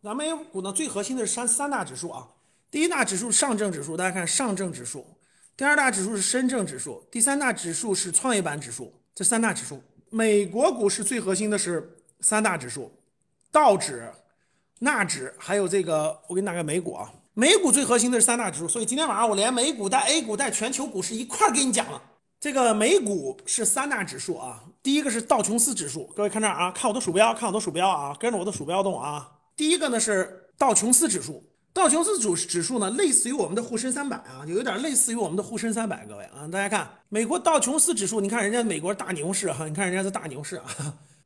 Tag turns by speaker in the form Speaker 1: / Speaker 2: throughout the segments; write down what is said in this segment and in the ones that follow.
Speaker 1: 咱们 A 股呢最核心的是三三大指数啊，第一大指数上证指数，大家看上证指数；第二大指数是深证指数；第三大指数是创业板指数。这三大指数，美国股市最核心的是三大指数，道指、纳指，还有这个我给你打个美股啊。美股最核心的是三大指数，所以今天晚上我连美股带 A 股带全球股市一块儿给你讲了。这个美股是三大指数啊，第一个是道琼斯指数，各位看这儿啊，看我的鼠标，看我的鼠标啊，跟着我的鼠标动啊。第一个呢是道琼斯指数，道琼斯指指数呢类似于我们的沪深三百啊，有一点类似于我们的沪深三百。各位啊，大家看美国道琼斯指数，你看人家美国大牛市哈，你看人家是大牛市啊。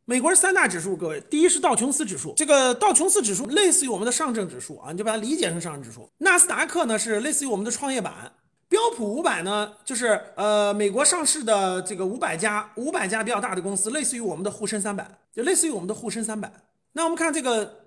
Speaker 1: 美国三大指数，各位，第一是道琼斯指数，这个道琼斯指数类似于我们的上证指数啊，你就把它理解成上证指数。纳斯达克呢是类似于我们的创业板。标普五百呢，就是呃美国上市的这个五百家五百家比较大的公司，类似于我们的沪深三百，就类似于我们的沪深三百。那我们看这个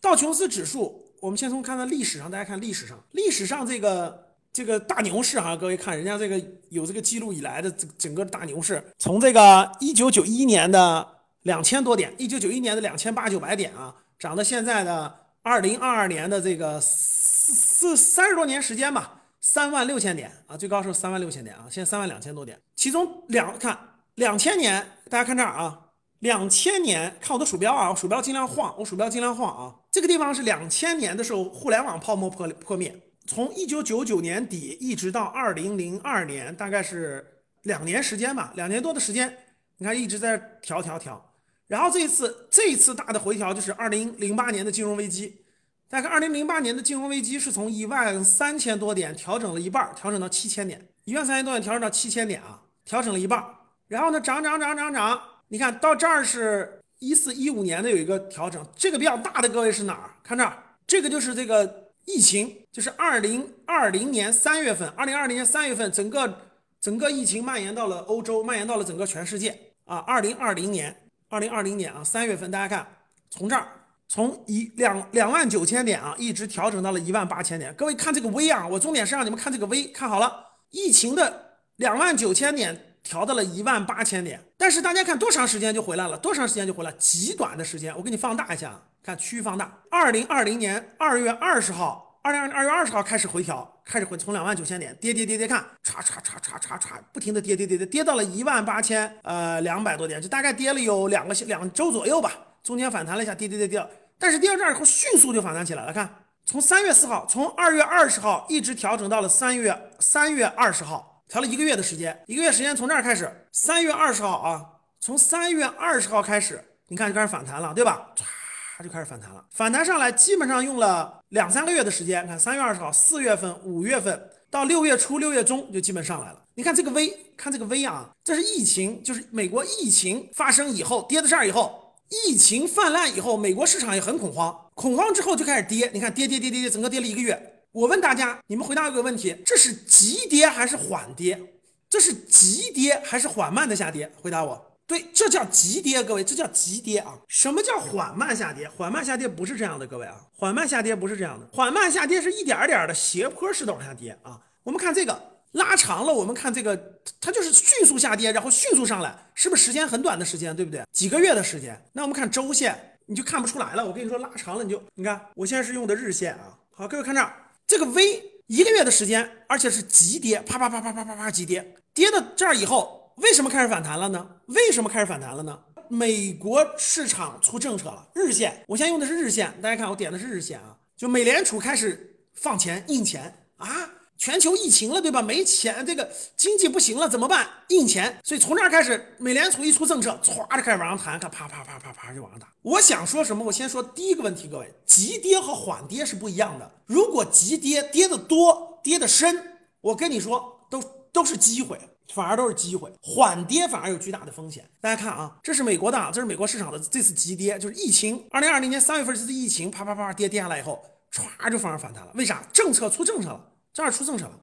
Speaker 1: 道琼斯指数，我们先从看看历史上，大家看历史上，历史上这个这个大牛市哈，各位看人家这个有这个记录以来的这整个大牛市，从这个一九九一年的两千多点，一九九一年的两千八九百点啊，涨到现在的二零二二年的这个四四三十多年时间吧。三万六千点啊，最高是三万六千点啊，现在三万两千多点。其中两看两千年，大家看这儿啊，两千年看我的鼠标啊，我鼠标尽量晃，我鼠标尽量晃啊。这个地方是两千年的时候，互联网泡沫破破灭，从一九九九年底一直到二零零二年，大概是两年时间吧，两年多的时间，你看一直在调调调。然后这一次这一次大的回调就是二零零八年的金融危机。大概二零零八年的金融危机是从一万三千多点调整了一半，调整到七千点，一万三千多点调整到七千点啊，调整了一半。然后呢，涨涨涨涨涨，你看到这儿是一四一五年的有一个调整，这个比较大的各位是哪儿？看这儿，这个就是这个疫情，就是二零二零年三月份，二零二零年三月份，整个整个疫情蔓延到了欧洲，蔓延到了整个全世界啊。二零二零年，二零二零年啊三月份，大家看从这儿。从一两两万九千点啊，一直调整到了一万八千点。各位看这个 V 啊，我重点是让你们看这个 V，看好了，疫情的两万九千点调到了一万八千点。但是大家看多长时间就回来了？多长时间就回来？极短的时间。我给你放大一下，看区域放大。二零二零年二月二十号，二零二二月二十号开始回调，开始回从两万九千点跌跌跌跌，看唰唰唰唰唰唰，不停的跌跌跌跌，跌到了一万八千呃两百多点，就大概跌了有两个两周左右吧。中间反弹了一下，跌跌跌跌，但是跌到这儿以后迅速就反弹起来了。看，从三月四号，从二月二十号一直调整到了三月三月二十号，调了一个月的时间，一个月时间从这儿开始，三月二十号啊，从三月二十号开始，你看就开始反弹了，对吧？唰就开始反弹了，反弹上来基本上用了两三个月的时间。看三月二十号，四月份、五月份到六月初、六月中就基本上来了。你看这个 V，看这个 V 啊，这是疫情，就是美国疫情发生以后跌到这儿以后。疫情泛滥以后，美国市场也很恐慌，恐慌之后就开始跌。你看，跌跌跌跌跌，整个跌了一个月。我问大家，你们回答一个问题：这是急跌还是缓跌？这是急跌还是缓慢的下跌？回答我。对，这叫急跌，各位，这叫急跌啊。什么叫缓慢下跌？缓慢下跌不是这样的，各位啊，缓慢下跌不是这样的。缓慢下跌是一点点的斜坡式的往下跌啊。我们看这个。拉长了，我们看这个，它就是迅速下跌，然后迅速上来，是不是时间很短的时间，对不对？几个月的时间。那我们看周线，你就看不出来了。我跟你说，拉长了，你就你看，我现在是用的日线啊。好，各位看这儿，这个 V 一个月的时间，而且是急跌，啪啪啪啪啪啪啪急跌，跌到这儿以后，为什么开始反弹了呢？为什么开始反弹了呢？美国市场出政策了，日线，我现在用的是日线，大家看我点的是日线啊，就美联储开始放钱印钱啊。全球疫情了，对吧？没钱，这个经济不行了，怎么办？印钱。所以从这儿开始，美联储一出政策，歘就开始往上弹，看啪啪啪啪啪就往上打。我想说什么？我先说第一个问题，各位，急跌和缓跌是不一样的。如果急跌跌得多，跌得深，我跟你说，都都是机会，反而都是机会。缓跌反而有巨大的风险。大家看啊，这是美国的，这是美国市场的这次急跌，就是疫情。二零二零年三月份这次疫情，啪啪啪跌跌下来以后，歘就反而反弹了。为啥？政策出政策了。这儿出政策了，